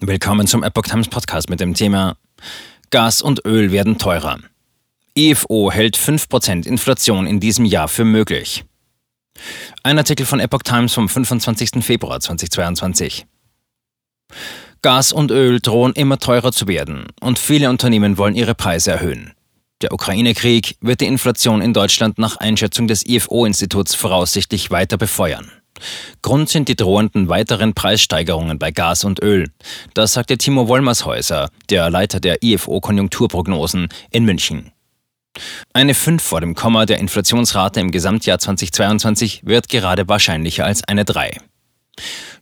Willkommen zum Epoch Times Podcast mit dem Thema Gas und Öl werden teurer. IFO hält 5% Inflation in diesem Jahr für möglich. Ein Artikel von Epoch Times vom 25. Februar 2022. Gas und Öl drohen immer teurer zu werden und viele Unternehmen wollen ihre Preise erhöhen. Der Ukraine-Krieg wird die Inflation in Deutschland nach Einschätzung des IFO-Instituts voraussichtlich weiter befeuern. Grund sind die drohenden weiteren Preissteigerungen bei Gas und Öl. Das sagte Timo Wollmershäuser, der Leiter der IFO Konjunkturprognosen in München. Eine 5 vor dem Komma der Inflationsrate im Gesamtjahr 2022 wird gerade wahrscheinlicher als eine 3.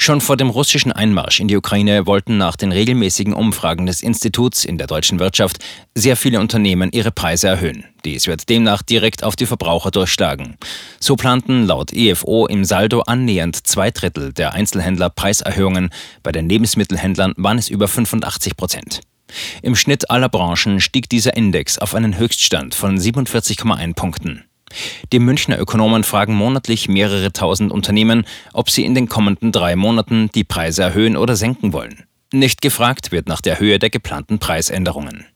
Schon vor dem russischen Einmarsch in die Ukraine wollten nach den regelmäßigen Umfragen des Instituts in der deutschen Wirtschaft sehr viele Unternehmen ihre Preise erhöhen. Dies wird demnach direkt auf die Verbraucher durchschlagen. So planten laut EFO im Saldo annähernd zwei Drittel der Einzelhändler Preiserhöhungen. Bei den Lebensmittelhändlern waren es über 85 Prozent. Im Schnitt aller Branchen stieg dieser Index auf einen Höchststand von 47,1 Punkten. Die Münchner Ökonomen fragen monatlich mehrere tausend Unternehmen, ob sie in den kommenden drei Monaten die Preise erhöhen oder senken wollen. Nicht gefragt wird nach der Höhe der geplanten Preisänderungen.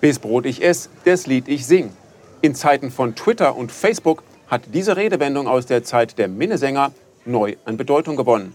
Bis Brot ich ess, das Lied ich sing. In Zeiten von Twitter und Facebook hat diese Redewendung aus der Zeit der Minnesänger neu an Bedeutung gewonnen.